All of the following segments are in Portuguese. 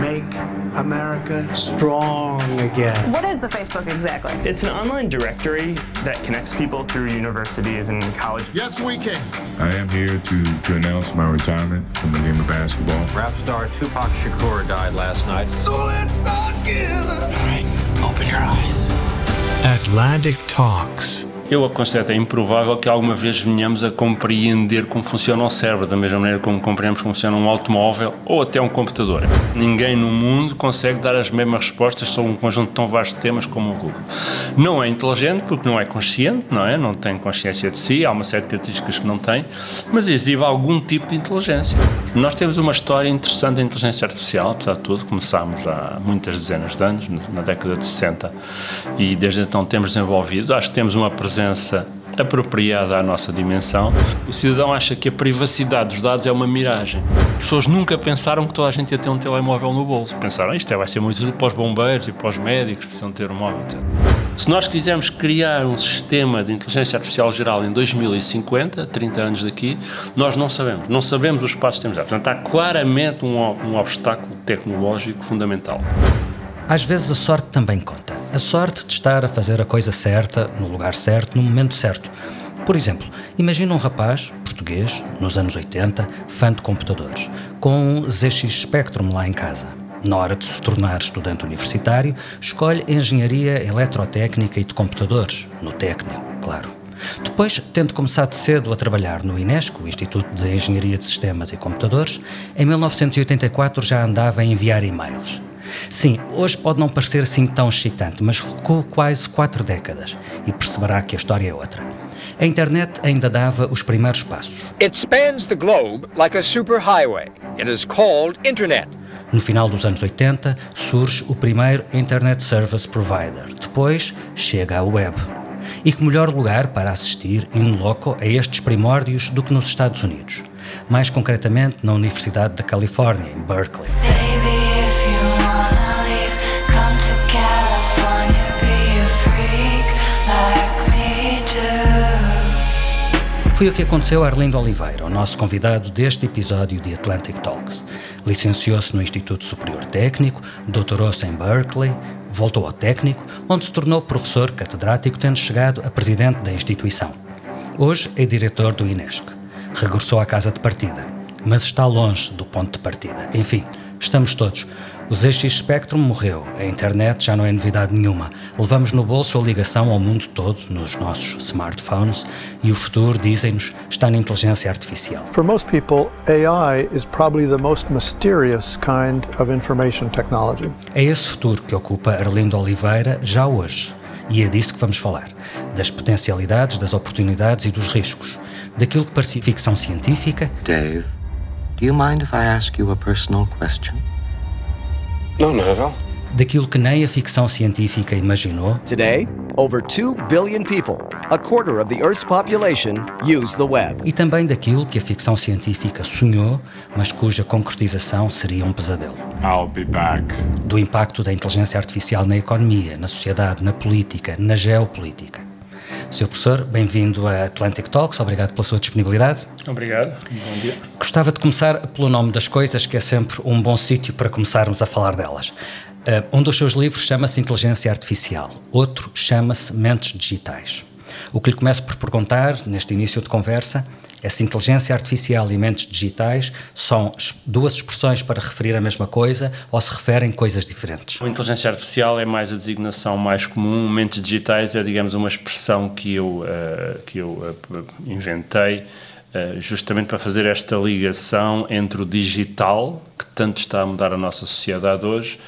Make America strong again. What is the Facebook exactly? It's an online directory that connects people through universities and college. Yes, we can. I am here to, to announce my retirement from the game of basketball. Rap star Tupac Shakur died last night. So let's start giving. All right, open your eyes. Atlantic Talks. Eu aconselho é improvável que alguma vez venhamos a compreender como funciona o cérebro, da mesma maneira como compreendemos como funciona um automóvel ou até um computador. Ninguém no mundo consegue dar as mesmas respostas sobre um conjunto tão vasto de temas como o Google. Não é inteligente porque não é consciente, não é? Não tem consciência de si, há uma série de características que não tem, mas exibe algum tipo de inteligência. Nós temos uma história interessante da inteligência artificial, apesar de tudo, começámos há muitas dezenas de anos, na década de 60, e desde então temos desenvolvido, acho que temos uma presença presença apropriada à nossa dimensão. O cidadão acha que a privacidade dos dados é uma miragem. As pessoas nunca pensaram que toda a gente ia ter um telemóvel no bolso. Pensaram, isto é, vai ser muito útil para os bombeiros e para os médicos, precisam ter um móvel. Se nós quisermos criar um sistema de inteligência artificial geral em 2050, 30 anos daqui, nós não sabemos. Não sabemos os passos que temos. Portanto, há claramente um, um obstáculo tecnológico fundamental. Às vezes a sorte também conta. A sorte de estar a fazer a coisa certa, no lugar certo, no momento certo. Por exemplo, imagina um rapaz, português, nos anos 80, fã de computadores, com um ZX Spectrum lá em casa. Na hora de se tornar estudante universitário, escolhe Engenharia Eletrotécnica e de Computadores, no técnico, claro. Depois, tendo começado cedo a trabalhar no INESCO, Instituto de Engenharia de Sistemas e Computadores, em 1984 já andava a enviar e-mails. Sim, hoje pode não parecer assim tão excitante, mas recuou quase quatro décadas e perceberá que a história é outra. A internet ainda dava os primeiros passos. It spans the globe like a superhighway. It is called internet. No final dos anos 80, surge o primeiro Internet Service Provider. Depois, chega a web. E que melhor lugar para assistir in loco a estes primórdios do que nos Estados Unidos. Mais concretamente na Universidade da Califórnia, em Berkeley. Baby. Foi o que aconteceu a Arlindo Oliveira, o nosso convidado deste episódio de Atlantic Talks. Licenciou-se no Instituto Superior Técnico, doutorou-se em Berkeley, voltou ao técnico, onde se tornou professor catedrático, tendo chegado a presidente da instituição. Hoje é diretor do INESC. Regressou à casa de partida, mas está longe do ponto de partida. Enfim, estamos todos o ZX Spectrum morreu, a internet já não é novidade nenhuma. Levamos no bolso a ligação ao mundo todo, nos nossos smartphones, e o futuro, dizem-nos, está na inteligência artificial. For most people, AI is probably the most mysterious kind of information technology. É esse futuro que ocupa Arlindo Oliveira já hoje. E é disso que vamos falar. Das potencialidades, das oportunidades e dos riscos. Daquilo que parecia ficção científica. Dave, do you mind if I ask you a personal question? No, not at all. Daquilo que nem a ficção científica imaginou. Today, over 2 billion people, a quarter of the Earth's population, use the web. E também daquilo que a ficção científica sonhou, mas cuja concretização seria um pesadelo. I'll be back. Do impacto da inteligência artificial na economia, na sociedade, na política, na geopolítica. Sr. Professor, bem-vindo a Atlantic Talks, obrigado pela sua disponibilidade. Obrigado, bom dia. Gostava de começar pelo nome das coisas, que é sempre um bom sítio para começarmos a falar delas. Uh, um dos seus livros chama-se Inteligência Artificial, outro chama-se Mentes Digitais. O que lhe começo por perguntar, neste início de conversa, essa inteligência artificial e mentes digitais são duas expressões para referir a mesma coisa ou se referem coisas diferentes? A inteligência artificial é mais a designação mais comum, mentes digitais é, digamos, uma expressão que eu, uh, que eu uh, inventei uh, justamente para fazer esta ligação entre o digital, que tanto está a mudar a nossa sociedade hoje,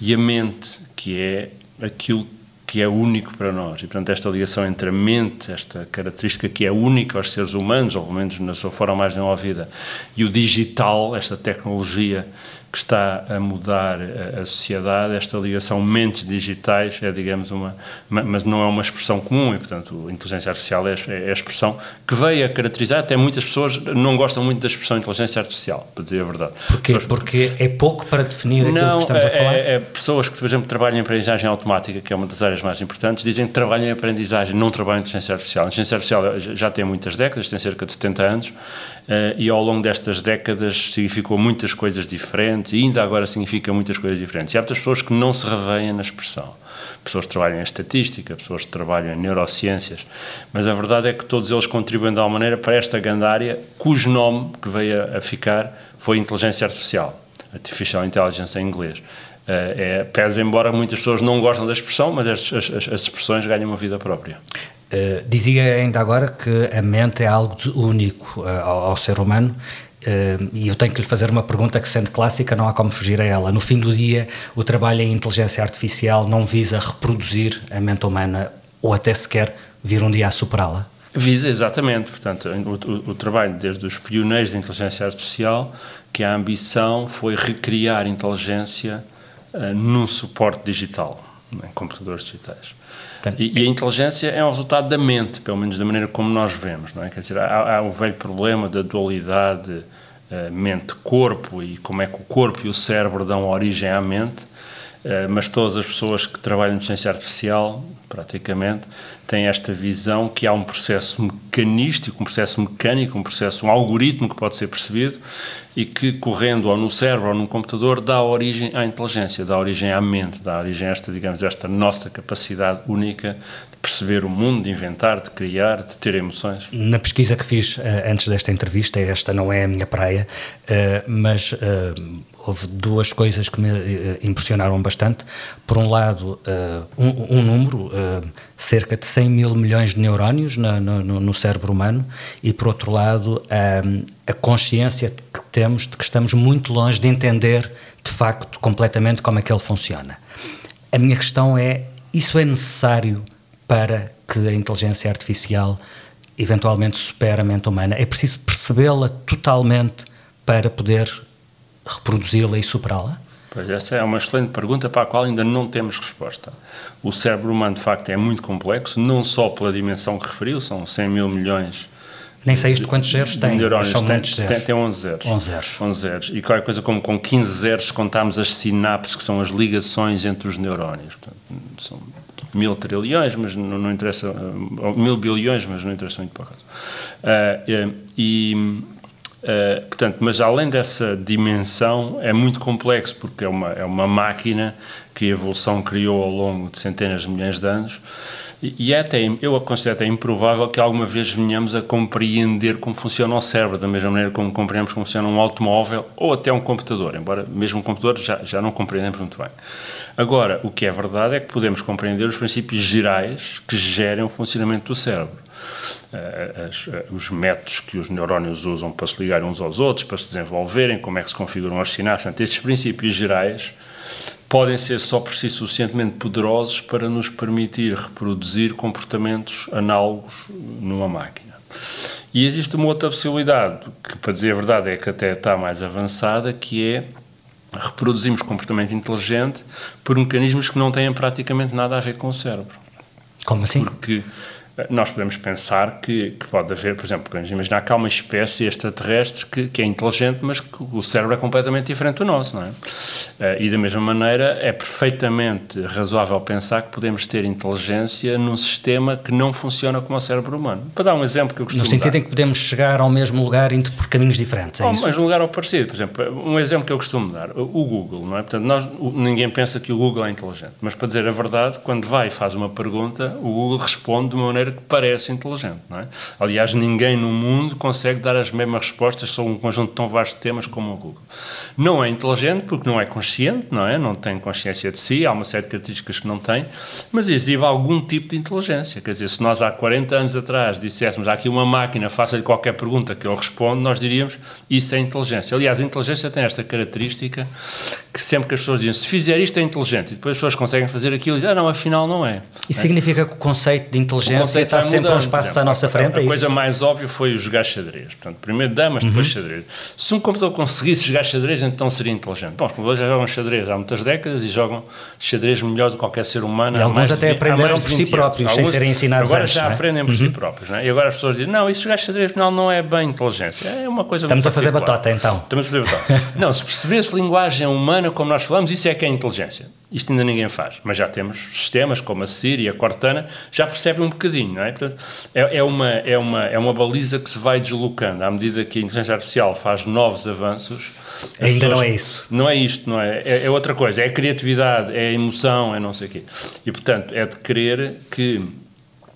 e a mente, que é aquilo que é único para nós. E, portanto, esta ligação entre a mente, esta característica que é única aos seres humanos, ou pelo menos na sua forma mais desenvolvida, e o digital, esta tecnologia que está a mudar a, a sociedade, esta ligação mentes digitais é, digamos, uma, mas não é uma expressão comum e, portanto, a inteligência artificial é, é a expressão que veio a caracterizar, até muitas pessoas não gostam muito da expressão inteligência artificial, para dizer a verdade. Porquê? Pessoas, Porque é pouco para definir aquilo não, que estamos é, a falar? É, é pessoas que, por exemplo, trabalham em aprendizagem automática, que é uma das áreas mais importantes, dizem que trabalham em aprendizagem, não trabalham em inteligência artificial. A inteligência artificial já tem muitas décadas, tem cerca de 70 anos, Uh, e ao longo destas décadas significou muitas coisas diferentes e ainda agora significa muitas coisas diferentes. E há muitas pessoas que não se revêem na expressão. Pessoas que trabalham em estatística, pessoas que trabalham em neurociências, mas a verdade é que todos eles contribuem de alguma maneira para esta gandária, cujo nome que veio a ficar foi inteligência artificial, artificial intelligence em inglês. Uh, é, pese embora muitas pessoas não gostem da expressão, mas as, as, as expressões ganham uma vida própria. Uh, dizia ainda agora que a mente é algo único uh, ao, ao, ser humano uh, e eu tenho que lhe fazer uma pergunta que, sendo clássica, não há como fugir a ela. No fim do dia, o trabalho em inteligência artificial não visa reproduzir a mente humana ou até sequer vir um dia a superá-la? Visa, exatamente. Portanto, o, o, o, trabalho desde os pioneiros da inteligência artificial, que a ambição foi recriar inteligência num suporte digital, em computadores digitais. E, e, a inteligência é um resultado da mente, pelo menos da maneira como nós vemos, não é? Quer dizer, há, há o velho problema da dualidade uh, mente-corpo e como é que o corpo e o cérebro dão origem à mente, uh, mas todas as pessoas que trabalham em ciência artificial, praticamente, têm esta visão que há um processo mecanístico, um processo mecânico, um processo, um algoritmo que pode ser percebido e que, correndo ou no cérebro ou num computador, dá origem à inteligência, dá origem à mente, dá origem a esta, digamos, esta nossa capacidade única de perceber o mundo, de inventar, de criar, de ter emoções. Na pesquisa que fiz uh, antes desta entrevista, esta não é a minha praia, uh, mas uh, houve duas coisas que me impressionaram bastante. Por um lado, um, um, número, cerca de 100 mil milhões de neurónios no, no, no cérebro humano, e por outro lado, a consciência que temos de que estamos muito longe de entender de facto completamente como é que ele funciona. A minha questão é: isso é necessário para que a inteligência artificial eventualmente supere a mente humana? É preciso percebê-la totalmente para poder reproduzi-la e superá-la? Pois essa é uma excelente pergunta para a qual ainda não temos resposta. O cérebro humano, de facto, é muito complexo, não só pela dimensão que referiu, são 100 mil milhões nem sei isto quantos zeros tem. Neurónios, são tem, muitos zeros. Tem, tem 11 zeros. 11 zeros. 11 zeros. E qualquer coisa como com 15 zeros contamos as sinapses, que são as ligações entre os neurónios. Portanto, são mil trilhões, mas não, não interessa, ou mil bilhões, mas não interessa muito para caso. Uh, e, uh, portanto, mas além dessa dimensão, é muito complexo, porque é uma, é uma máquina que a evolução criou ao longo de centenas de milhões de anos, e é até, eu considero até improvável que alguma vez venhamos a compreender como funciona o cérebro, da mesma maneira como compreendemos como funciona um automóvel ou até um computador, embora mesmo um computador já, já não compreendemos muito bem. Agora, o que é verdade é que podemos compreender os princípios gerais que gerem o funcionamento do cérebro. As, os métodos que os neurónios usam para se ligarem uns aos outros, para se desenvolverem, como é que se configuram as sinapses. Portanto, estes princípios gerais podem ser só por si suficientemente poderosos para nos permitir reproduzir comportamentos análogos numa máquina. E existe uma outra possibilidade, que para dizer a verdade é que até está mais avançada, que é reproduzirmos comportamento inteligente por mecanismos que não têm praticamente nada a ver com o cérebro. Como assim? Porque nós podemos pensar que, que, pode haver, por exemplo, podemos imaginar que há uma espécie extraterrestre que, que, é inteligente, mas que o cérebro é completamente diferente do nosso, não é? Uh, e da mesma maneira é perfeitamente razoável pensar que podemos ter inteligência num sistema que não funciona como o cérebro humano. Para dar um exemplo que eu costumo No sentido dar, em que podemos chegar ao mesmo lugar indo por caminhos diferentes, é ao isso? mesmo lugar ou parecido. Por exemplo, um exemplo que eu costumo dar, o Google, não é? Portanto, nós, ninguém pensa que o Google é inteligente, mas para dizer a verdade, quando vai e faz uma pergunta, o Google responde de uma maneira que parece inteligente. Não é? Aliás, ninguém no mundo consegue dar as mesmas respostas sobre um conjunto tão vasto de temas como o Google. Não é inteligente porque não é consciente não é? Não tem consciência de si, há uma série de características que não tem, mas exibe algum tipo de inteligência. Quer dizer, se nós há 40 anos atrás disséssemos há aqui uma máquina, faça-lhe qualquer pergunta que eu respondo, nós diríamos isso é inteligência. Aliás, a inteligência tem esta característica que sempre que as pessoas dizem se fizer isto é inteligente, e depois as pessois conseguem fazer aquilo e dizem, ah, não, afinal não é. E significa que o conceito de inteligência conceito está sempre a uns passos à nossa frente? A, a, a coisa mais óbvia foi jogar xadrez. Portanto, primeiro damas, depois uhum. xadrez. Se um computador conseguisse jogar xadrez, então seria inteligente. Bom, os computadores já jogam xadrez há muitas décadas e jogam xadrez melhor do que qualquer ser humano. E alguns até de, aprenderam por si próprios, sem serem ensinados Agora antes, já é? aprendem por uhum. si próprios. É? E agora as pessoas dizem, não, isso jogar xadrez afinal não é bem inteligência. É uma coisa Estamos a fazer batota então. Estamos a fazer batota. não, se percebesse linguagem humana como nós falamos, isso é que é inteligência. Isto ainda ninguém faz, mas já temos sistemas como a Siri e a Cortana, já percebem um bocadinho, não é? Portanto, é, é, uma, é, uma, é uma baliza que se vai deslocando à medida que a inteligência artificial faz novos avanços. Ainda pessoas, não é isso. Não é isto, não é? é? É outra coisa, é a criatividade, é a emoção, é não sei o quê. E, portanto, é de crer que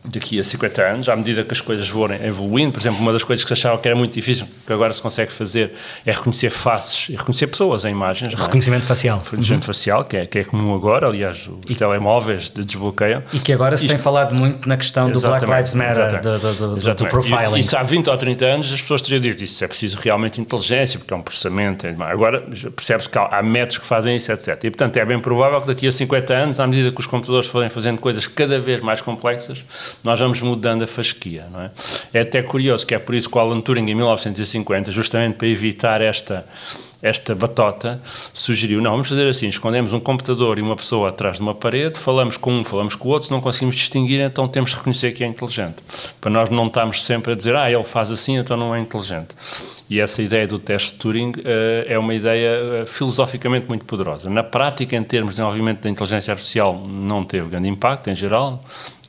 daqui a 50 anos, à medida que as coisas forem evoluindo, por exemplo, uma das coisas que se achava que era muito difícil, que agora se consegue fazer, é reconhecer faces e reconhecer pessoas em imagens. Reconhecimento é? facial. Reconhecimento uhum. facial, que é, que é comum agora, aliás, os e, telemóveis de desbloqueiam. E que agora se Isto, tem falado muito na questão do Black Lives Matter, do, do, do, do, profiling. E, isso há 20 ou 30 anos as pessoas teriam dito isso, é preciso realmente inteligência, porque é um processamento. É agora percebe-se que há métodos que fazem isso, etc. E, portanto, é bem provável que daqui a 50 anos, à medida que os computadores forem fazendo coisas cada vez mais complexas, nós vamos mudando a fasquia. Não é? é até curioso que é por isso que o Alan Turing, em 1950, justamente para evitar esta, esta batota, sugeriu: não, vamos fazer assim: escondemos um computador e uma pessoa atrás de uma parede, falamos com um, falamos com o outro, se não conseguimos distinguir, então temos de reconhecer que é inteligente. Para nós não estarmos sempre a dizer: ah, ele faz assim, então não é inteligente. E essa ideia do teste de Turing uh, é uma ideia uh, filosoficamente muito poderosa. Na prática, em termos de desenvolvimento da inteligência artificial, não teve grande impacto em geral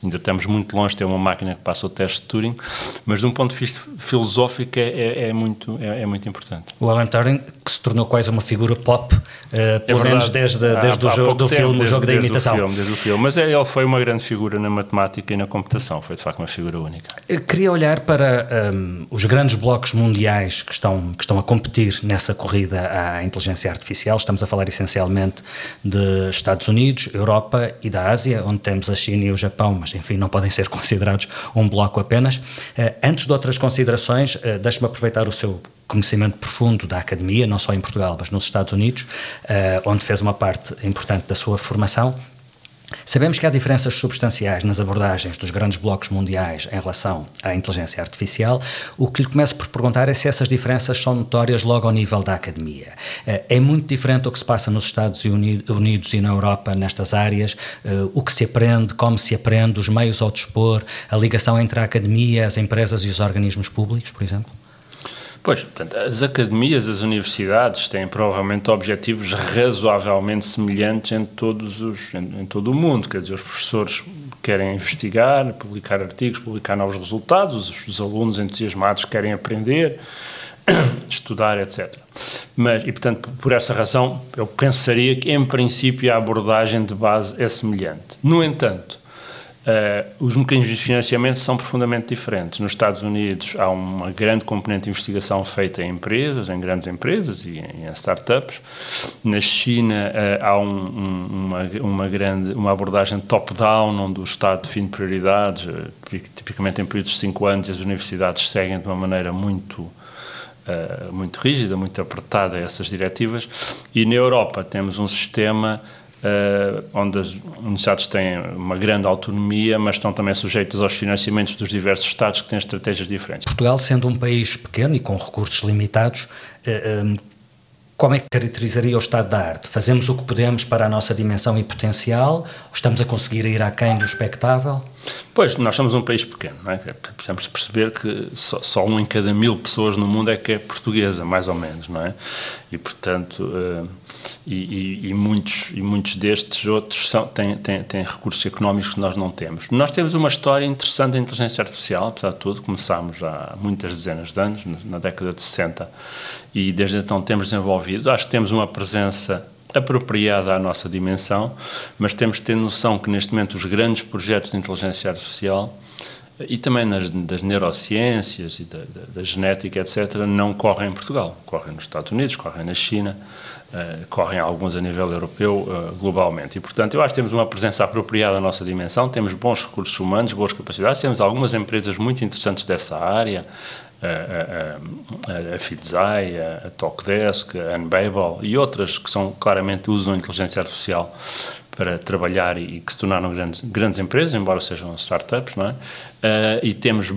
ainda estamos muito longe de ter uma máquina que passa o teste de Turing, mas de um ponto de vista filosófico é, é, é muito, é, é, muito importante. O Alan Turing, que se tornou quase uma figura pop, uh, pelo menos desde, desde há, o jogo, do tempo, filme, desde, o jogo desde da imitação. O filme, desde o filme, mas ele foi uma grande figura na matemática e na computação, foi de facto uma figura única. Eu queria olhar para um, os grandes blocos mundiais que estão, que estão a competir nessa corrida à inteligência artificial, estamos a falar essencialmente de Estados Unidos, Europa e da Ásia, onde temos a China e o Japão, mas enfim, não podem ser considerados um bloco apenas. Eh, antes de outras considerações, eh, deixe-me aproveitar o seu conhecimento profundo da academia, não só em Portugal, mas nos Estados Unidos, eh, onde fez uma parte importante da sua formação. Sabemos que há diferenças substanciais nas abordagens dos grandes blocos mundiais em relação à inteligência artificial. O que lhe começo por perguntar é se essas diferenças são notórias logo ao nível da academia. Eh, é muito diferente o que se passa nos Estados Unidos e na Europa nestas áreas, eh, o que se aprende, como se aprende, os meios ao dispor, a ligação entre a academia, as empresas e os organismos públicos, por exemplo? Pois, portanto, as academias, as universidades têm provavelmente objetivos razoavelmente semelhantes em, todos os, em, em, todo o mundo. Quer dizer, os professores querem investigar, publicar artigos, publicar novos resultados, os, os alunos entusiasmados querem aprender, estudar, etc. Mas, e portanto, por essa razão, eu pensaria que, em princípio, a abordagem de base é semelhante. No entanto, Uh, os mecanismos de financiamento são profundamente diferentes. Nos Estados Unidos há uma grande componente de investigação feita em empresas, em grandes empresas e em, em startups. Na China uh, há um, um, uma, uma, grande uma abordagem top-down, onde o Estado define prioridades, uh, tipicamente em períodos de cinco anos, as universidades seguem de uma maneira muito muito rígida, muito apertada essas diretivas. E na Europa temos um sistema Uh, onde as universidades têm uma grande autonomia, mas estão também sujeitas aos financiamentos dos diversos Estados que têm estratégias diferentes. Portugal, sendo um país pequeno e com recursos limitados, uh, como é que caracterizaria o estado da arte? Fazemos o que podemos para a nossa dimensão e potencial? Estamos a conseguir ir aquém do espectável? Pois, nós somos um país pequeno, não é? Precisamos perceber que só, só, um em cada mil pessoas no mundo é que é portuguesa, mais ou menos, não é? E, portanto, uh, e, e, e, muitos, e muitos destes outros são, têm, têm, têm recursos económicos que nós não temos. Nós temos uma história interessante da inteligência artificial, apesar de tudo, começámos há muitas dezenas de anos, na década de 60, e desde então temos desenvolvido. Acho que temos uma presença apropriada à nossa dimensão, mas temos de ter noção que neste momento os grandes projetos de inteligência artificial e também nas, das neurociências e da, da, da, genética, etc., não correm em Portugal. Correm nos Estados Unidos, correm na China, uh, correm alguns a nível europeu, uh, globalmente. E, portanto, eu acho que temos uma presença apropriada à nossa dimensão, temos bons recursos humanos, boas capacidades, temos algumas empresas muito interessantes dessa área, a, a, a Fidzai, a, a Talkdesk, a Unbabel e outras que são claramente usam a inteligência artificial para trabalhar e, que se tornaram grandes, grandes empresas, embora sejam startups, não é? Uh, e temos,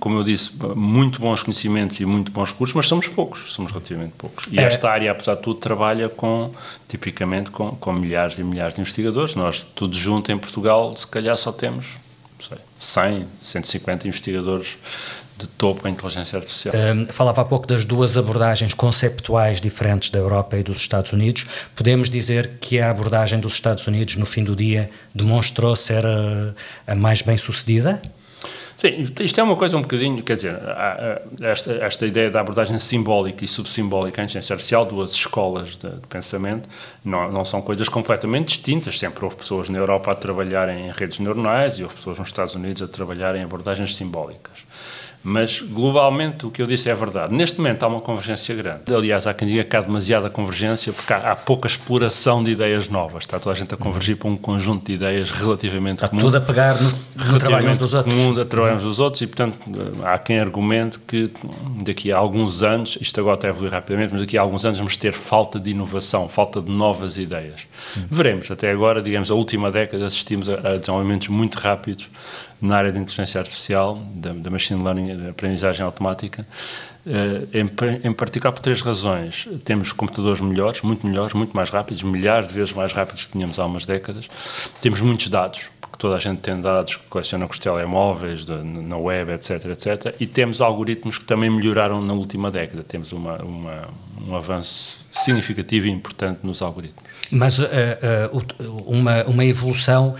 como eu disse, muito bons conhecimentos e muito bons recursos, mas somos poucos, somos relativamente poucos. E é. esta área, apesar de tudo, trabalha com, tipicamente, com, com milhares e milhares de investigadores. Nós, tudo junto em Portugal, se calhar só temos, sei, 100, 150 investigadores de topo em inteligência artificial. Um, falava há pouco das duas abordagens conceptuais diferentes da Europa e dos Estados Unidos. Podemos dizer que a abordagem dos Estados Unidos, no fim do dia, demonstrou ser a, a mais bem sucedida? Sim, isto é uma coisa um bocadinho, quer dizer, esta, esta ideia da abordagem simbólica e subsimbólica em ciência artificial, duas escolas de, de, pensamento, não, não são coisas completamente distintas. Sempre houve pessoas na Europa a trabalhar em redes neuronais e houve pessoas nos Estados Unidos a trabalhar em abordagens simbólicas. Mas, globalmente, o que eu disse é verdade. Neste momento há uma convergência grande. Aliás, há quem diga que há demasiada convergência porque há, há pouca exploração de ideias novas. Está toda a gente a convergir para um conjunto de ideias relativamente Está comum. tudo a pegar no, no trabalho uns dos outros. Comum, a trabalho uns dos outros e, portanto, há quem argumente que daqui a alguns anos, isto agora está a evoluir rapidamente, mas daqui a alguns anos vamos ter falta de inovação, falta de novas ideias. Veremos. Até agora, digamos, a última década assistimos a, a desenvolvimentos muito rápidos na área de inteligência artificial, da, da machine learning, da aprendizagem automática, uh, em, em, particular por três razões. Temos computadores melhores, muito melhores, muito mais rápidos, milhares de vezes mais rápidos que tínhamos há umas décadas. Temos muitos dados, porque toda a gente tem dados que coleciona com os telemóveis, de, na web, etc, etc. E temos algoritmos que também melhoraram na última década. Temos uma, uma, um avanço significativo e importante nos algoritmos. Mas uh, uh, uma, uma evolução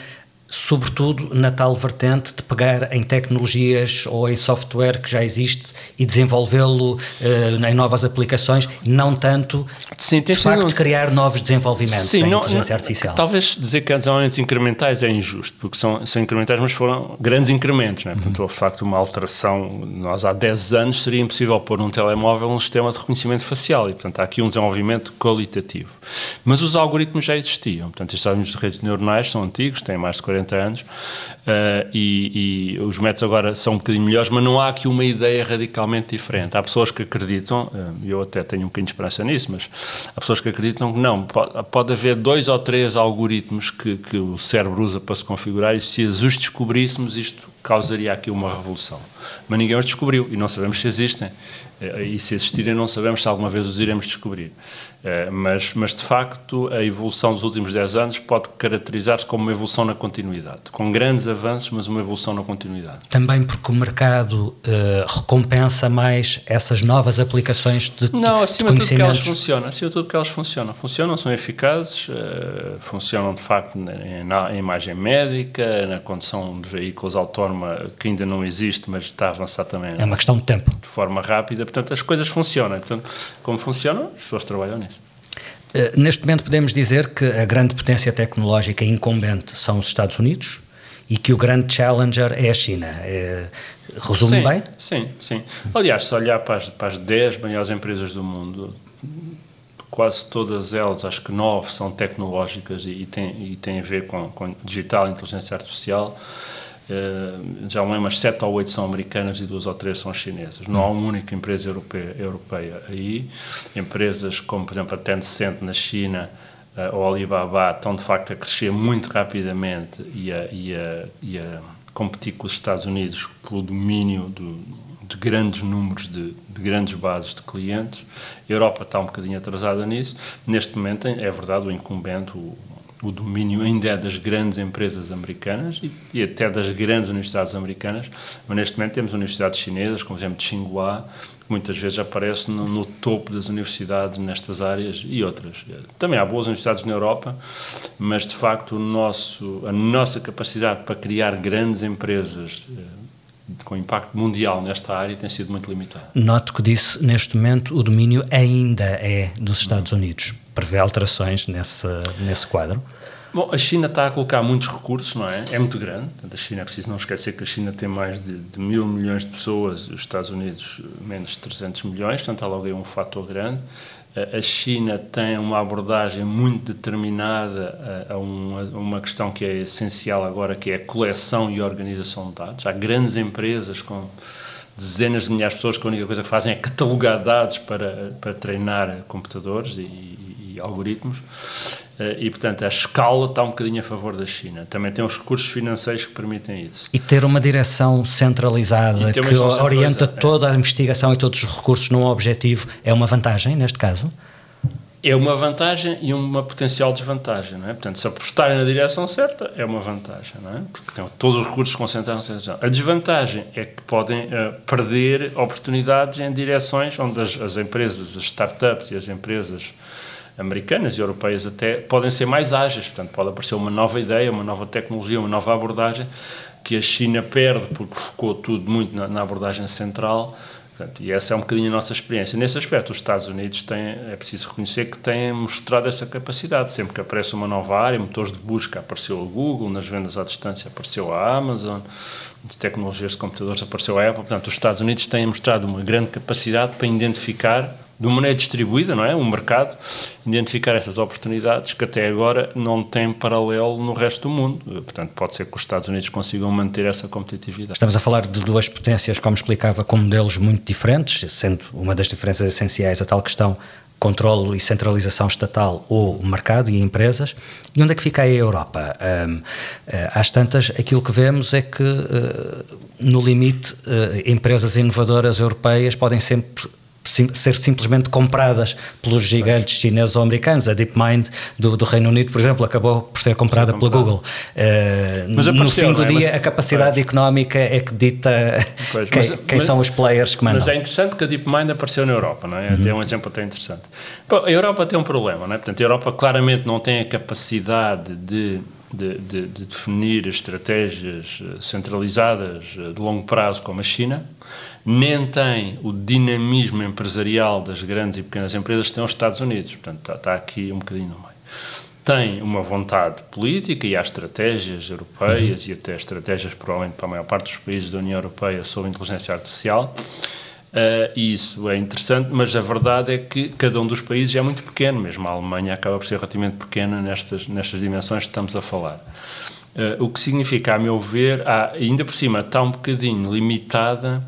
sobretudo na tal vertente de pegar em tecnologias ou em software que já existe e desenvolvê-lo uh, em novas aplicações, não tanto Sim, de facto de criar novos desenvolvimentos Sim, em não, inteligência artificial. Talvez dizer que há desenvolvimentos incrementais é injusto, porque são, são incrementais, mas foram grandes incrementos, não é? portanto, houve de facto uma alteração. Nós há 10 anos seria impossível pôr num telemóvel um sistema de reconhecimento facial e, portanto, há aqui um desenvolvimento qualitativo. Mas os algoritmos já existiam, portanto, estes algoritmos de redes neuronais são antigos, têm mais de 40 40 anos, uh, e, e, os métodos agora são um bocadinho melhores, mas não há aqui uma ideia radicalmente diferente. Há pessoas que acreditam, e uh, eu até tenho um bocadinho de esperança nisso, mas há pessoas que acreditam que não, pode, pode haver dois ou três algoritmos que, que o cérebro usa para se configurar, e se os descobríssemos, isto causaria aqui uma revolução. Mas ninguém os descobriu e não sabemos se existem. Eh, e se existirem, não sabemos se alguma vez os iremos descobrir. Eh, mas, mas, de facto, a evolução dos últimos 10 anos pode caracterizar-se como uma evolução na continuidade, com grandes avanços, mas uma evolução na continuidade. Também porque o mercado uh, recompensa mais essas novas aplicações de Não, acima de, de tudo que elas funcionam, acima de tudo que elas funcionam. Funcionam, são eficazes, uh, funcionam de facto na, na, imagem médica, na condução de veículos autónoma, que ainda não existe, mas está a avançar também. É uma questão de tempo. De forma rápida, portanto, as coisas funcionam. Portanto, como funcionam, as pessoas trabalham nisso. Eh, neste momento podemos dizer que a grande potência tecnológica incumbente são os Estados Unidos e que o grande challenger é a China. É, resume sim, bem? Sim, sim. Aliás, se olhar para as, para as 10 maiores empresas do mundo, quase todas elas, acho que nove, são tecnológicas e, e, têm, e têm a ver com, com digital, inteligência artificial. Eh, já não lembro, mas sete ou oito são americanas e duas ou três são chinesas. Não há uma única empresa europeia, europeia aí. Empresas como, por exemplo, a Tencent na China uh, ou a Alibaba estão, de facto, a crescer muito rapidamente e a, e a, e a competir com os Estados Unidos pelo domínio do, de grandes números de, de, grandes bases de clientes. A Europa está um bocadinho atrasada nisso. Neste momento, é verdade, o incumbente, o, o domínio ainda é das grandes empresas americanas e, e, até das grandes universidades americanas, mas neste momento temos universidades chinesas, como por exemplo Tsinghua, que muitas vezes aparece no, no, topo das universidades nestas áreas e outras. Também há boas universidades na Europa, mas de facto nosso, a nossa capacidade para criar grandes empresas eh, com impacto mundial nesta área tem sido muito limitado. Noto que disse, neste momento, o domínio ainda é dos Estados Unidos. Prevê alterações nesse, nesse quadro? Bom, a China está a colocar muitos recursos, não é? É muito grande. A China, é preciso não esquecer que a China tem mais de, de mil milhões de pessoas, os Estados Unidos menos de 300 milhões, portanto há logo aí um fator grande. A China tem uma abordagem muito determinada a, uma, a uma questão que é essencial agora, que é a coleção e organização de dados. Há grandes empresas com dezenas de milhares de pessoas que a única coisa que fazem é catalogar dados para, para treinar computadores e, e, algoritmos. Eh, e, portanto, a escala está um bocadinho a favor da China. Também tem os recursos financeiros que permitem isso. E ter uma direção centralizada que orienta toda a investigação e todos os recursos num objetivo é uma vantagem, neste caso? É uma vantagem e uma potencial desvantagem, não é? Portanto, se apostarem na direção certa, é uma vantagem, não é? Porque tem todos os recursos concentrados na direção. A desvantagem é que podem uh, perder oportunidades em direções onde as, as empresas, as startups e as empresas americanas e europeias até, podem ser mais ágeis. Portanto, pode aparecer uma nova ideia, uma nova tecnologia, uma nova abordagem que a China perde porque focou tudo muito na, na abordagem central. Portanto, e essa é um bocadinho a nossa experiência. Nesse aspecto, os Estados Unidos têm, é preciso reconhecer que têm mostrado essa capacidade. Sempre que aparece uma nova área, motores de busca, apareceu a Google, nas vendas à distância apareceu a Amazon, de tecnologias de computadores apareceu a Apple. Portanto, os Estados Unidos têm mostrado uma grande capacidade para identificar de uma maneira distribuída, não é? Um mercado, identificar essas oportunidades que até agora não tem paralelo no resto do mundo. Portanto, pode ser que os Estados Unidos consigam manter essa competitividade. Estamos a falar de duas potências, como explicava, com modelos muito diferentes, sendo uma das diferenças essenciais a tal questão controle e centralização estatal ou mercado e empresas. E onde é que fica a Europa? Um, eh, às tantas, aquilo que vemos é que, uh, no limite, uh, empresas inovadoras europeias podem sempre sim, ser simplesmente compradas pelos gigantes chineses ou americanos. A DeepMind do, do, Reino Unido, por exemplo, acabou por ser comprada pela Google. Uh, no fim do é? dia, mas, a capacidade pois. económica é que dita pois, quem, mas, quem mas, são os players que mandam. Mas é interessante que a DeepMind apareceu na Europa, não é? Uhum. É um exemplo até interessante. Bom, a Europa tem um problema, não é? Portanto, a Europa claramente não tem a capacidade de de, de, de, definir estratégias eh, centralizadas eh, de longo prazo como a China, nem tem o dinamismo empresarial das grandes e pequenas empresas que têm os Estados Unidos. Portanto, está, está aqui um bocadinho no meio. Tem uma vontade política e há estratégias europeias uhum. e até estratégias, provavelmente, para a maior parte dos países da União Europeia sobre inteligência artificial. Uh, isso é interessante, mas a verdade é que cada um dos países é muito pequeno, mesmo a Alemanha acaba por ser relativamente pequena nestas, nestas dimensões que estamos a falar. Uh, o que significa, a meu ver, há, ainda por cima está um bocadinho limitada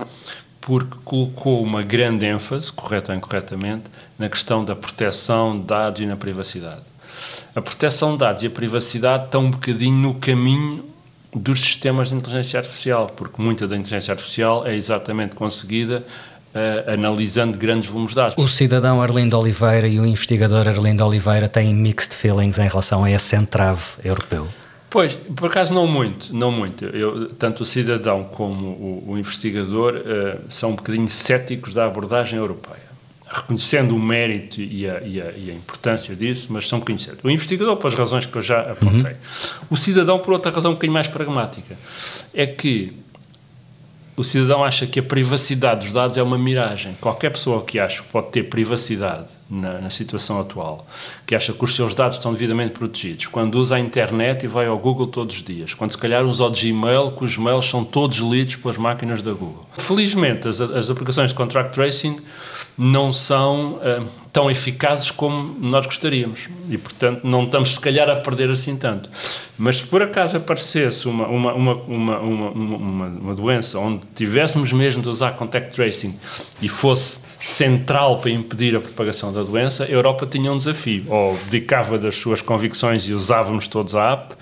porque colocou uma grande ênfase, correta ou incorretamente, na questão da proteção de dados e na privacidade. A proteção de dados e a privacidade estão um bocadinho no caminho dos sistemas de inteligência artificial, porque muita da inteligência artificial é exatamente conseguida Uh, analisando grandes volumes de dados. O cidadão Arlindo Oliveira e o investigador Arlindo Oliveira têm mixed feelings em relação a esse entrave europeu? Pois, por acaso não muito, não muito. Eu, tanto o cidadão como o, o investigador uh, são um bocadinho céticos da abordagem europeia, reconhecendo o mérito e a, e a, e a importância disso, mas são um bocadinho céticos. O investigador, por as razões que eu já apontei. Uhum. O cidadão, por outra razão um bocadinho mais pragmática, é que o cidadão acha que a privacidade dos dados é uma miragem. Qualquer pessoa que acha que pode ter privacidade na, na, situação atual, que acha que os seus dados estão devidamente protegidos, quando usa a internet e vai ao Google todos os dias, quando se calhar usa o Gmail, que os mails são todos lidos pelas máquinas da Google. Felizmente, as, as aplicações de contract tracing não são uh, tão eficazes como nós gostaríamos e, portanto, não estamos, se calhar, a perder assim tanto. Mas se por acaso aparecesse uma, uma, uma, uma, uma, uma, uma doença onde tivéssemos mesmo de usar contact tracing e fosse central para impedir a propagação da doença, a Europa tinha um desafio. Ou dedicava das suas convicções e usávamos todos a app,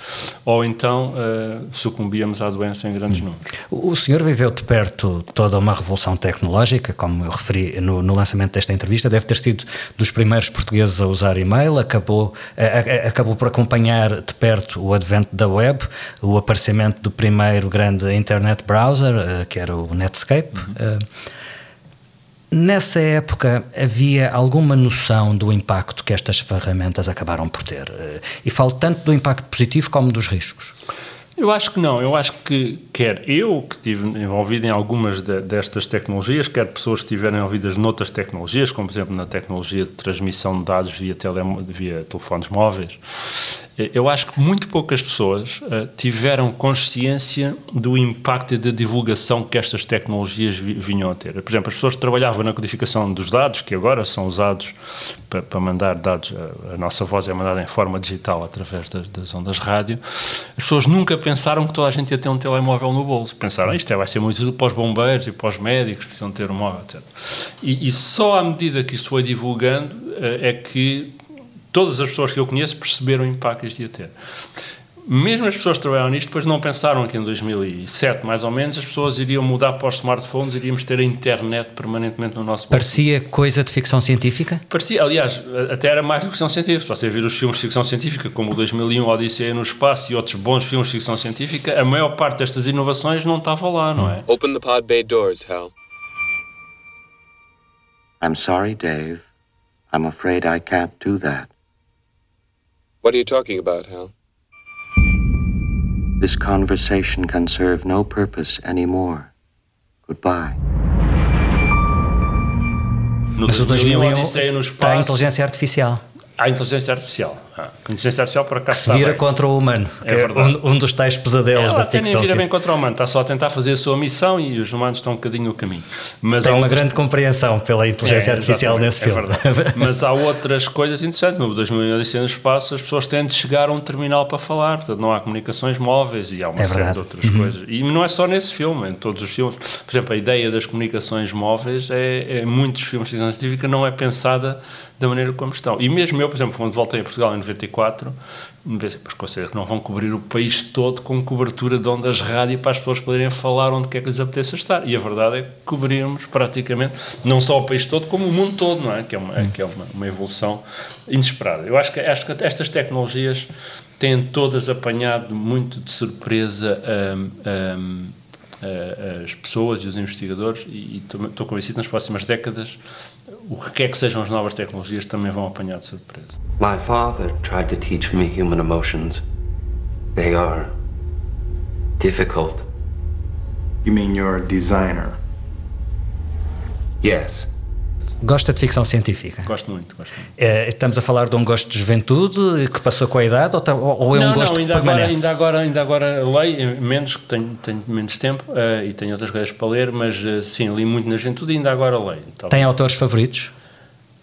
ou então uh, sucumbíamos à doença em grandes números. O senhor viveu de perto toda uma revolução tecnológica, como eu referi no, no lançamento desta entrevista, deve ter sido dos primeiros portugueses a usar e-mail, acabou, a, a, acabou por acompanhar de perto o advento da web, o aparecimento do primeiro grande internet browser, uh, que era o Netscape. Uhum. Uh, Nessa época havia alguma noção do impacto que estas ferramentas acabaram por ter? Eh, e falo tanto do impacto positivo como dos riscos. Eu acho que não. Eu acho que quer eu, que estive envolvido em algumas de, destas tecnologias, quer pessoas que estiverem envolvidas noutras tecnologias, como por exemplo na tecnologia de transmissão de dados via, tele, via telefones móveis, Eu acho que muito poucas pessoas uh, tiveram consciência do impacto e da divulgação que estas tecnologias vi vinham a ter. Por exemplo, as pessoas que trabalhavam na codificação dos dados, que agora são usados para, para mandar dados, a, a, nossa voz é mandada em forma digital através das, das, ondas rádio, as pessoas nunca pensaram que toda a gente ia ter um telemóvel no bolso. Pensaram, isto é, vai ser muito útil para os bombeiros e para os médicos, precisam ter um móvel, etc. E, e só à medida que isto foi divulgando uh, é que todas as pessoas que eu conheço perceberam o impacto que isto ia ter. Mesmo as pessoas que trabalham nisto depois não pensaram que em 2007, mais ou menos, as pessoas iriam mudar para os smartphones, iríamos ter a internet permanentemente no nosso bolso. Parecia coisa de ficção científica? Parecia, aliás, até era mais do que ficção científica. Se você vir os filmes de ficção científica, como o 2001, Odisseia no Espaço e outros bons filmes de ficção científica, a maior parte destas inovações não estava lá, não é? Open the pod bay doors, Hal. I'm sorry, Dave. I'm afraid I can't do that. What are you talking about, Hal? This conversation can serve no purpose anymore. Goodbye. No Mas o 2001 está a inteligência artificial. Há inteligência artificial. A inteligência artificial para cá que se vira contra o humano. É, verdade. Um, um, dos tais pesadelos Ela da ficção. Ela vira bem contra o humano, está só a tentar fazer a sua missão e os humanos estão um bocadinho no caminho. Mas Tem uma outras... grande compreensão pela inteligência é, artificial nesse filme. É Mas há outras coisas interessantes. No 2001 no Espaço, as pessoas têm de chegar a um terminal para falar, portanto não há comunicações móveis e há uma é série de outras uhum. coisas. E não é só nesse filme, em todos os filmes. Por exemplo, a ideia das comunicações móveis é, é muitos filmes de ficção científica não é pensada da maneira como estão. E mesmo eu, por exemplo, quando voltei a Portugal em 94, os conselhos não vão cobrir o país todo com cobertura de ondas rádio para as pessoas poderem falar onde quer que lhes apeteça estar. E a verdade é que cobrimos praticamente não só o país todo, como o mundo todo, não é? Que é uma, que é uma, uma evolução inesperada. Eu acho que, acho que estas tecnologias têm todas apanhado muito de surpresa um, um, as pessoas e os investigadores e estou convencido que nas próximas décadas o que quer que sejam as novas tecnologias também vão apanhar de surpresa. My father tried to teach me human emotions. They are difficult. You mean you're a designer? Yes. Gosta de ficção científica? Gosto muito, gosto muito. É, estamos a falar de um gosto de juventude que passou com a idade ou, tá, ou é um não, gosto não, ainda que agora, ainda agora, ainda agora leio, menos, que tenho, tenho menos tempo uh, e tenho outras coisas para ler, mas uh, sim, li muito na juventude e ainda agora leio. Talvez. Tem autores favoritos?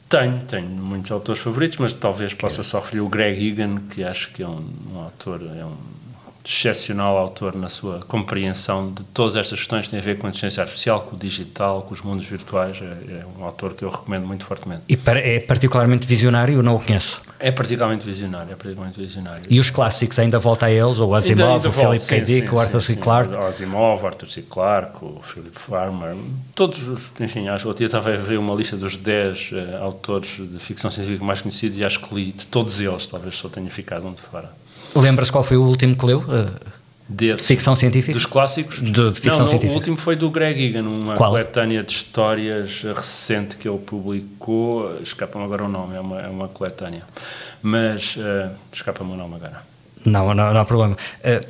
Tenho, tenho muitos autores favoritos, mas talvez possa só referir o Greg Egan, que acho que é um, um autor, é um excepcional autor na sua compreensão de todas estas questões que têm a ver com a inteligência artificial, com o digital, com os mundos virtuais. É, é um autor que eu recomendo muito fortemente. E é particularmente visionário? Não o conheço. É particularmente visionário, é particularmente visionário. E os clássicos, ainda volta a eles? O Asimov, ainda, ainda o Philip K. Dick, o Arthur C. Clarke? Asimov, o Arthur C. Clarke, o Philip Farmer, todos os, enfim, acho que outro dia estava a ver uma lista dos 10 uh, eh, autores de ficção científica mais conhecidos e acho que li de todos eles, talvez só tenha ficado um de fora. Lembra-se qual foi o último que leu? Uh, de ficção científica? Dos clássicos? De, de ficção não, científica. O último foi do Greg Egan, uma qual? coletânea de histórias recente que ele publicou. Escapa-me agora o nome, é uma, é uma coletânea. Mas uh, escapa-me o nome agora. Não, não, não há problema. Uh,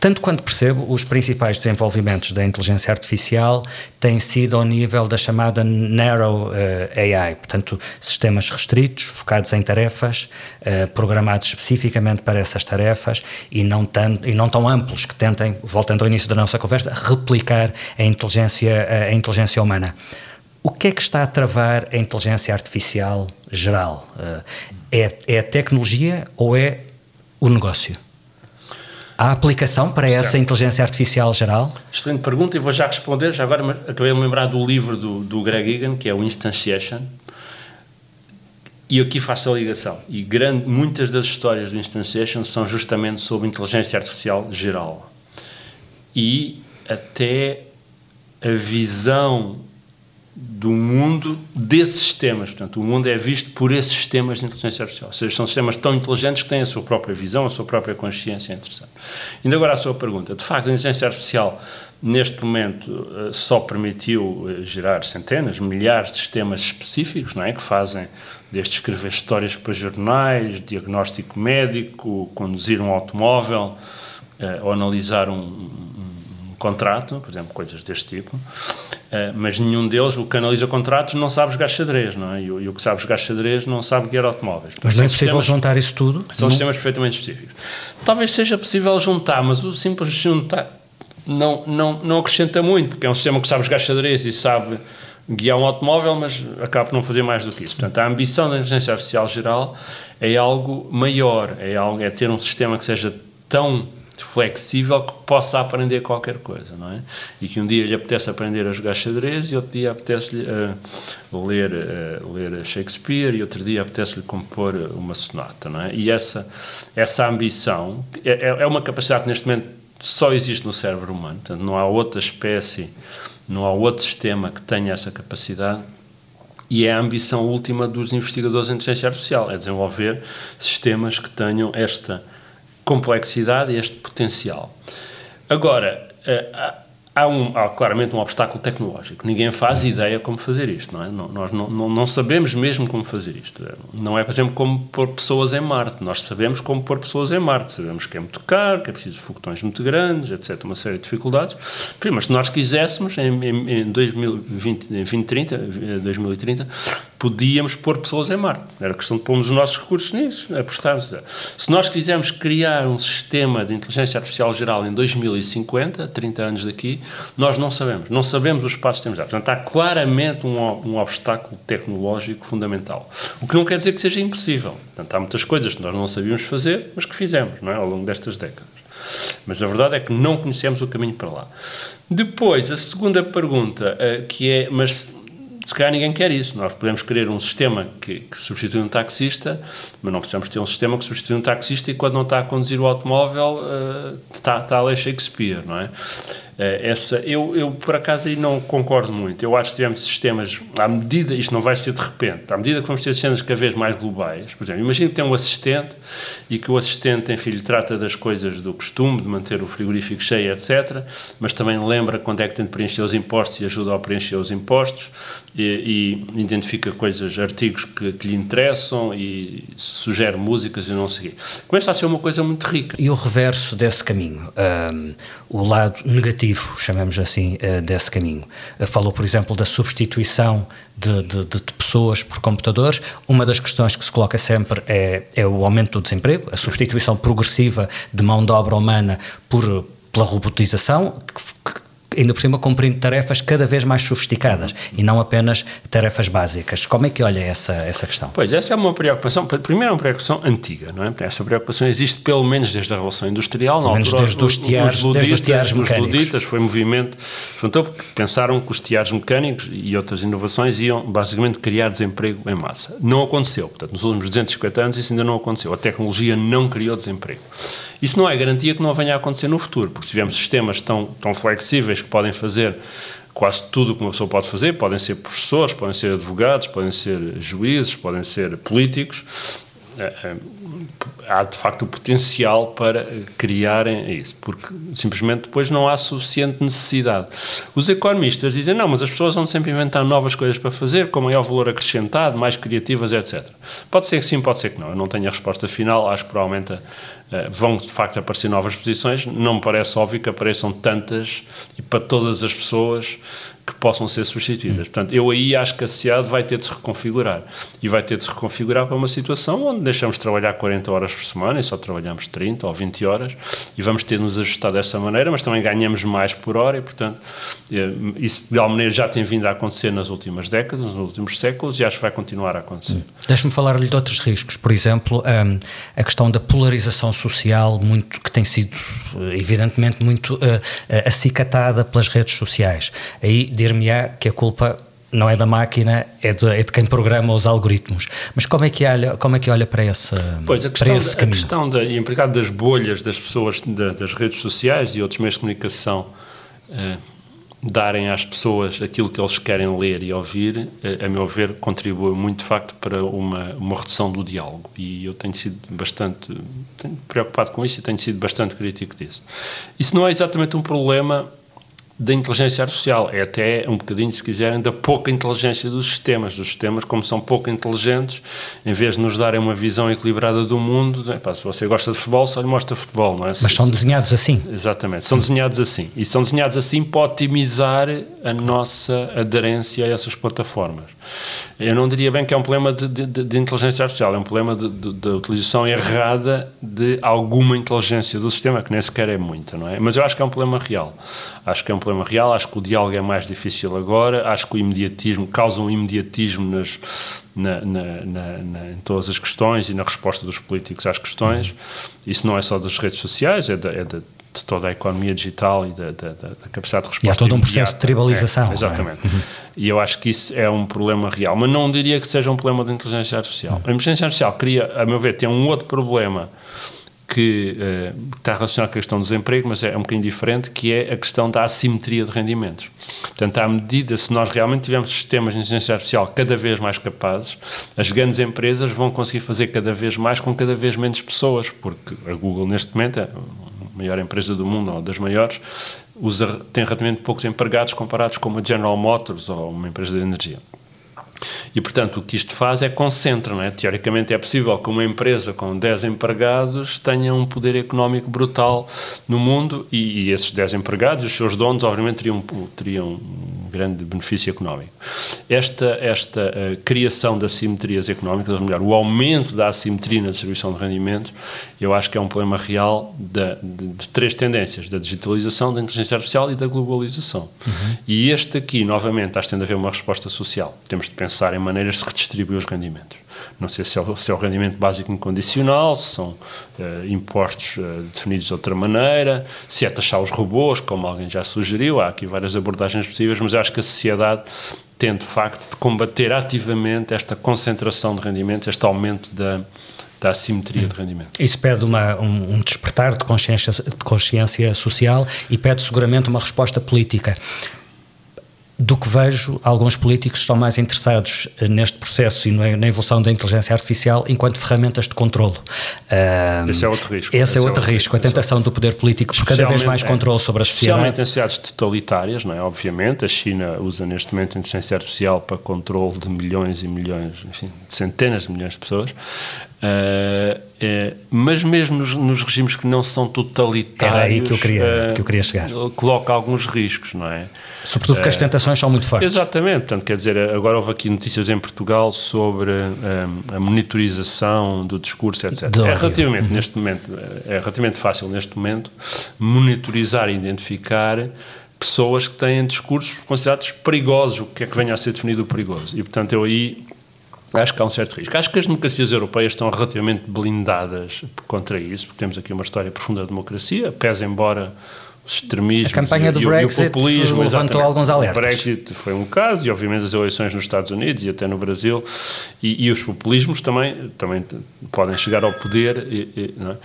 tanto quanto percebo, os principais desenvolvimentos da inteligência artificial têm sido ao nível da chamada Narrow uh, AI, portanto, sistemas restritos, focados em tarefas, uh, programados especificamente para essas tarefas e não, tão, e não tão amplos que tentem, voltando ao início da nossa conversa, replicar a inteligência, a inteligência humana. O que é que está a travar a inteligência artificial geral? Uh, é, é a tecnologia ou é o negócio? Há aplicação para essa certo. inteligência artificial geral? Excelente pergunta e vou já responder. Já agora acabei de lembrar do livro do, do Greg Egan, que é o Instantiation. E aqui faço a ligação. E grande, muitas das histórias do Instantiation são justamente sobre inteligência artificial geral. E até a visão do mundo desses sistemas. Portanto, o mundo é visto por esses sistemas de inteligência artificial. Ou seja, são sistemas tão inteligentes que têm a sua própria visão, a sua própria consciência. É interessante. Ainda agora a sua pergunta. De facto, a inteligência artificial, neste momento, eh, só permitiu eh, gerar centenas, milhares de sistemas específicos, não é? Que fazem desde escrever histórias para jornais, diagnóstico médico, conduzir um automóvel, eh, ou analisar um, um, um contrato, por exemplo, coisas deste tipo. Uh, mas nenhum deles, o que canaliza contratos, não sabe jogar xadrez, não é? E, o, e o que sabe jogar xadrez não sabe guiar automóveis. Mas não é possível juntar isso tudo? São não? sistemas perfeitamente específicos. Talvez seja possível juntar, mas o simples juntar não, não, não acrescenta muito, porque é um sistema que sabe jogar xadrez e sabe guiar um automóvel, mas acaba por não fazer mais do que isso. Portanto, a ambição da inteligência artificial geral é algo maior, é, algo, é ter um sistema que seja tão flexível que possa aprender qualquer coisa, não é? E que um dia lhe apetece aprender a jogar xadrez e outro dia apetece-lhe uh, ler, uh, ler Shakespeare e outro dia apetece-lhe compor uma sonata, não é? E essa, essa ambição é, é, é uma capacidade que neste momento só existe no cérebro humano, portanto não há outra espécie, não há outro sistema que tenha essa capacidade e é a ambição última dos investigadores em inteligência artificial, é desenvolver sistemas que tenham esta complexidade e este potencial. Agora, eh, há, um, há claramente um obstáculo tecnológico. Ninguém faz ideia como fazer isto, não é? Nós não, não, não, sabemos mesmo como fazer isto. Não é, por exemplo, como pôr pessoas em Marte. Nós sabemos como pôr pessoas em Marte. Sabemos que é muito caro, que é preciso foguetões muito grandes, etc. Uma série de dificuldades. Mas se nós quiséssemos, em, em, em 2020, em 2030, 2030, podíamos pôr pessoas em Marte. Era questão de pôrmos os nossos recursos nisso, apostarmos. Se nós quisermos criar um sistema de inteligência artificial geral em 2050, 30 anos daqui, nós não sabemos. Não sabemos os passos que temos dado. Portanto, há claramente um, um obstáculo tecnológico fundamental. O que não quer dizer que seja impossível. Portanto, há muitas coisas que nós não sabíamos fazer, mas que fizemos não é? ao longo destas décadas. Mas a verdade é que não conhecemos o caminho para lá. Depois, a segunda pergunta, eh, que é, mas se calhar ninguém quer isso. Nós podemos querer um sistema que, que substitui um taxista, mas não precisamos ter um sistema que substitui um taxista e quando não está a conduzir o automóvel uh, está, está a ler Shakespeare, não é? Eh, essa, eu, eu, por acaso, aí não concordo muito. Eu acho que tivemos sistemas, à medida, isto não vai ser de repente, à medida que vamos ter sistemas cada vez mais globais, por exemplo, imagina que tem um assistente e que o assistente, enfim, lhe trata das coisas do costume, de manter o frigorífico cheio, etc., mas também lembra quando é que tem de preencher os impostos e ajuda a preencher os impostos e, e identifica coisas, artigos que, que, lhe interessam e sugere músicas e não sei. Começa a ser uma coisa muito rica. E o reverso desse caminho? Um, o lado negativo, chamemos assim, uh, desse caminho. Uh, falou, por exemplo, da substituição de, de, de, pessoas por computadores. Uma das questões que se coloca sempre é, é o aumento do desemprego, a substituição progressiva de mão de obra humana por pela robotização, que, que ainda por cima cumprindo tarefas cada vez mais sofisticadas e não apenas tarefas básicas. Como é que olha essa, essa questão? Pois, essa é uma preocupação, primeiro é uma preocupação antiga, não é? Essa preocupação existe pelo menos desde a Revolução Industrial, pelo menos desde os tiares, os desde os tiares mecânicos. Os luditas foi movimento, então pensaram que os tiares mecânicos e outras inovações iam basicamente criar desemprego em massa. Não aconteceu, portanto, nos últimos 250 anos isso ainda não aconteceu. A tecnologia não criou desemprego. Isso não é garantia que não venha a acontecer no futuro, porque se tivermos sistemas tão, tão flexíveis que podem fazer quase tudo o que uma pessoa pode fazer, podem ser professores, podem ser advogados, podem ser juízes, podem ser políticos, há de facto o potencial para criarem isso, porque simplesmente depois não há suficiente necessidade. Os economistas dizem, não, mas as pessoas vão sempre inventar novas coisas para fazer, com maior valor acrescentado, mais criativas, etc. Pode ser que sim, pode ser que não. Eu não tenho a resposta final, acho que provavelmente vão de facto aparecer novas posições. Não me parece óbvio que apareçam tantas e para todas as pessoas que possam ser substituídas. Portanto, eu aí acho que a sociedade vai ter de se reconfigurar. E vai ter de se reconfigurar para uma situação onde deixamos de trabalhar 40 horas por semana e só trabalhamos 30 ou 20 horas e vamos ter de nos ajustar dessa maneira, mas também ganhamos mais por hora e, portanto, eh, isso de alguma maneira já tem vindo a acontecer nas últimas décadas, nos últimos séculos e acho que vai continuar a acontecer. Hum. Deixe-me falar-lhe de outros riscos. Por exemplo, hum, a questão da polarização social muito, que tem sido, eh, evidentemente, muito uh, acicatada pelas redes sociais. Aí dir-me-á que a culpa não é da máquina, é de, é de, quem programa os algoritmos. Mas como é que olha, como é que olha para, esse, pois, a questão, esse caminho? A questão da, implicado das bolhas das pessoas, da, das redes sociais e outros meios de comunicação eh, darem às pessoas aquilo que eles querem ler e ouvir, eh, a meu ver, contribui muito, de facto, para uma, uma redução do diálogo. E eu tenho sido bastante tenho preocupado com isso e tenho sido bastante crítico disso. Isso não é exatamente um problema da inteligência artificial, é até um bocadinho, se quiserem, da pouca inteligência dos sistemas. Dos sistemas, como são pouco inteligentes, em vez de nos darem uma visão equilibrada do mundo, né, pá, se você gosta de futebol, só lhe mostra futebol, não é? Mas são desenhados assim. Exatamente, são desenhados assim. E são desenhados assim para otimizar a nossa aderência a essas plataformas. Eu não diria bem que é um problema de, de, de inteligência artificial, é um problema da utilização errada de alguma inteligência do sistema, que nem sequer é muita, não é? Mas eu acho que é um problema real. Acho que é um problema real, acho que o diálogo é mais difícil agora, acho que o imediatismo causa um imediatismo nas, na, na, na, em todas as questões e na resposta dos políticos às questões. Isso não é só das redes sociais, é, da, é da, de toda a economia digital e da, da, da capacidade de resposta. E há todo um processo de tribalização. É, exatamente. É? E eu acho que isso é um problema real. Mas não diria que seja um problema de inteligência artificial. A inteligência artificial cria, a meu ver, tem um outro problema que uh, está relacionado com a questão do desemprego, mas é um bocadinho diferente, que é a questão da assimetria de rendimentos. Portanto, à medida, se nós realmente tivermos sistemas de inteligência artificial cada vez mais capazes, as grandes empresas vão conseguir fazer cada vez mais com cada vez menos pessoas, porque a Google, neste momento, é a maior empresa do mundo, ou das maiores, usa, tem relativamente poucos empregados comparados com uma General Motors ou uma empresa de energia. E, portanto, o que isto faz é concentra, não é? Teoricamente é possível que uma empresa com 10 empregados tenha um poder económico brutal no mundo e, e esses 10 empregados, os seus donos, obviamente, teriam, teriam grande benefício económico. Esta, esta uh, criação de assimetrias económicas, ou melhor, o aumento da assimetria na distribuição de rendimentos, eu acho que é um problema real de, de, de três tendências: da digitalização, da inteligência artificial e da globalização. Uhum. E este aqui, novamente, acho que tem de haver uma resposta social. Temos de pensar em maneiras de redistribuir os rendimentos. Não sei se é, o, se é o rendimento básico incondicional, se são uh, impostos uh, definidos de outra maneira, se é taxar os robôs, como alguém já sugeriu. Há aqui várias abordagens possíveis, mas acho que a sociedade tem de facto de combater ativamente esta concentração de rendimentos, este aumento da, da assimetria hum. de rendimento. Isso pede uma, um, um, despertar de consciência, de consciência social e pede seguramente uma resposta política do que vejo, alguns políticos estão mais interessados eh, neste processo e na evolução da inteligência artificial enquanto ferramentas de controlo. Uh, esse é outro risco. Esse, esse é, outro, é outro risco, a tentação do poder político por cada vez mais controle sobre a sociedade. Especialmente em sociedades totalitárias, não é? Obviamente, a China usa neste momento a inteligência artificial para controle de milhões e milhões, enfim, centenas de milhões de pessoas. Uh, é, mas mesmo nos, nos, regimes que não são totalitários, Era aí que eu queria, uh, que eu queria chegar. coloca alguns riscos, não é? Sobretudo porque as tentações são muito fortes. Exatamente, portanto, quer dizer, agora houve aqui notícias em Portugal sobre um, a monitorização do discurso, etc. é relativamente, uhum. neste momento, é relativamente fácil neste momento monitorizar e identificar pessoas que têm discursos considerados perigosos, o que é que venha a ser definido perigoso. E, portanto, eu aí Acho que há um certo risco. Acho que as democracias europeias estão relativamente blindadas contra isso, porque temos aqui uma história profunda de democracia, pese embora os extremismos a campanha do e, Brexit e populismo levantou alguns alertas. O Brexit foi um caso, e obviamente as eleições nos Estados Unidos e até no Brasil, e, e os populismos também, também podem chegar ao poder. E, é?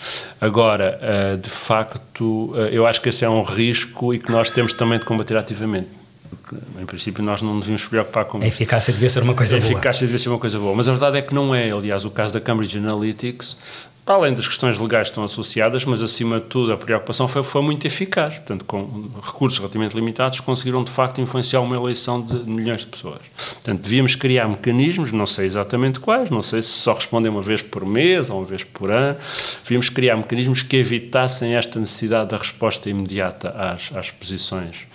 Agora, eh, de facto, eh, eu acho que esse é um risco e que nós temos também de combater ativamente porque em princípio nós não devemos preocupar com A eficácia devia ser uma coisa a boa. A eficácia devia ser uma coisa boa, mas a verdade é que não é. Aliás, o caso da Cambridge Analytics, para além das questões legais que estão associadas, mas acima de tudo a preocupação foi, foi muito eficaz. Portanto, com recursos relativamente limitados, conseguiram de facto influenciar uma eleição de milhões de pessoas. Portanto, devíamos criar mecanismos, não sei exatamente quais, não sei se só respondem uma vez por mês ou uma vez por ano, devíamos criar mecanismos que evitassem esta necessidade da resposta imediata às, às posições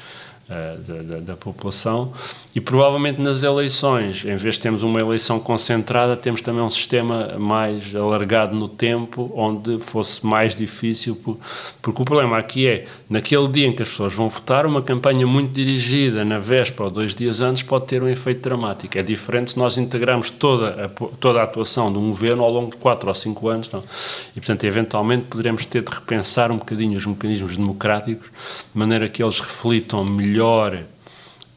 da, da, da, população. E provavelmente nas eleições, em vez de termos uma eleição concentrada, temos também um sistema mais alargado no tempo, onde fosse mais difícil, porque o problema aqui é, naquele dia em que as pessoas vão votar, uma campanha muito dirigida na véspera ou dois dias antes pode ter um efeito dramático. É diferente se nós integrarmos toda a, toda a atuação de um governo ao longo de quatro ou cinco anos, não. e portanto, eventualmente poderemos ter de repensar um bocadinho os mecanismos democráticos, de maneira que eles reflitam melhor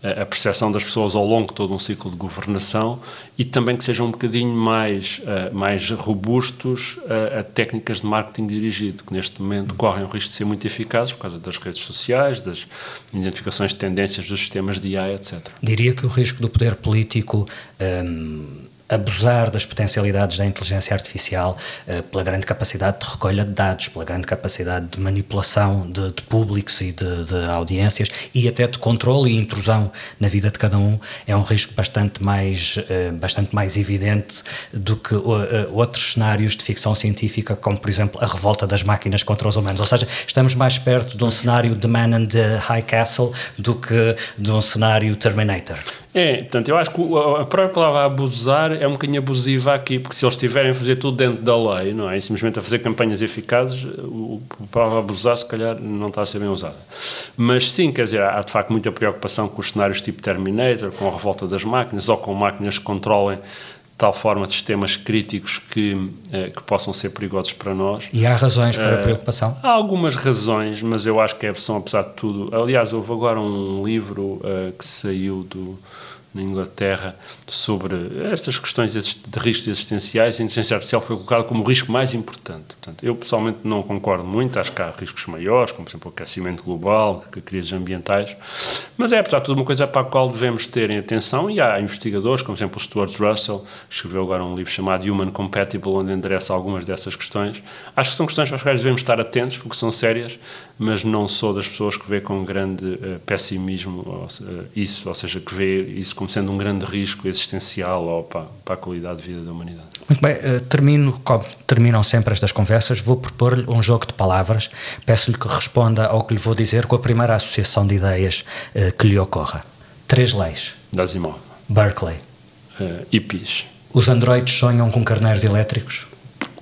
a percepção das pessoas ao longo de todo um ciclo de governação e também que sejam um bocadinho mais, uh, mais robustos uh, a técnicas de marketing dirigido, que neste momento correm o risco de ser muito eficazes por causa das redes sociais, das identificações de tendências dos sistemas de IA, etc. Diria que o risco do poder político um, abusar das potencialidades da inteligência artificial uh, pela grande capacidade de recolha de dados, pela grande capacidade de manipulação de, de públicos e de, de, audiências e até de controle e intrusão na vida de cada um, é um risco bastante mais, uh, bastante mais evidente do que uh, outros cenários de ficção científica, como por exemplo a revolta das máquinas contra os humanos. Ou seja, estamos mais perto de um cenário de Man in the High Castle do que de um cenário Terminator. É, portanto, eu acho que a própria palavra abusar é um bocadinho abusiva aqui, porque se eles estiverem a fazer tudo dentro da lei, não é? E simplesmente a fazer campanhas eficazes, o, a palavra abusar, se calhar, não está a ser bem usada. Mas sim, quer dizer, há de facto muita preocupação com os cenários tipo Terminator, com a revolta das máquinas, ou com máquinas que controlem tal forma sistemas críticos que, eh, que possam ser perigosos para nós. E há razões para a eh, preocupação? Há algumas razões, mas eu acho que é, são, apesar de tudo. Aliás, houve agora um livro uh, que saiu do na Inglaterra sobre estas questões de riscos existenciais, a inteligência artificial foi colocada como o risco mais importante. Portanto, eu pessoalmente não concordo muito, acho que há riscos maiores, como por exemplo o aquecimento global, crises ambientais, mas é, apesar de tudo, uma coisa para a qual devemos ter atenção e há investigadores, como por exemplo o Stuart Russell, que escreveu agora um livro chamado Human Compatible, onde endereça algumas dessas questões. Acho que são questões para as quais devemos estar atentos, porque são sérias, mas não sou das pessoas que vê com grande uh, pessimismo uh, isso, ou seja, que vê isso como sendo um grande risco existencial ou para, para a qualidade de vida da humanidade. Muito bem, uh, termino, como terminam sempre estas conversas, vou propor-lhe um jogo de palavras, peço-lhe que responda ao que lhe vou dizer com a primeira associação de ideias uh, que lhe ocorra. Três leis. Dasimov. Berkeley. Uh, hippies. Os androides sonham com carneiros elétricos?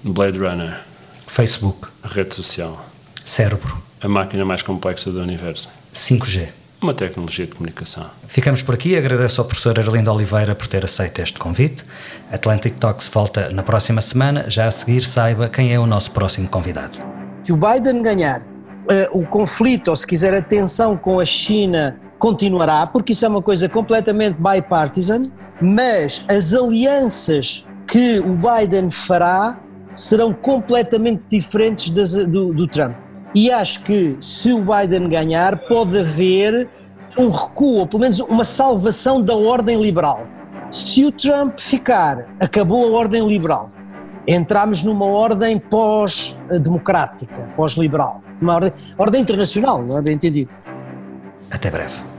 Blade Runner. Facebook. Rede social. Cérebro. A máquina mais complexa do universo. 5G. Uma tecnologia de comunicação. Ficamos por aqui. Agradeço ao professor Arlindo Oliveira por ter aceito este convite. Atlantic Talks volta na próxima semana. Já a seguir, saiba quem é o nosso próximo convidado. Se o Biden ganhar, uh, o conflito, ou se quiser a tensão com a China, continuará, porque isso é uma coisa completamente bipartisan, mas as alianças que o Biden fará serão completamente diferentes das, do, do Trump. E acho que se o Biden ganhar, pode haver um recuo, ou pelo menos uma salvação da ordem liberal. Se o Trump ficar, acabou a ordem liberal. Entramos numa ordem pós-democrática, pós-liberal. Uma ordem, ordem internacional, não é entendido. Até breve.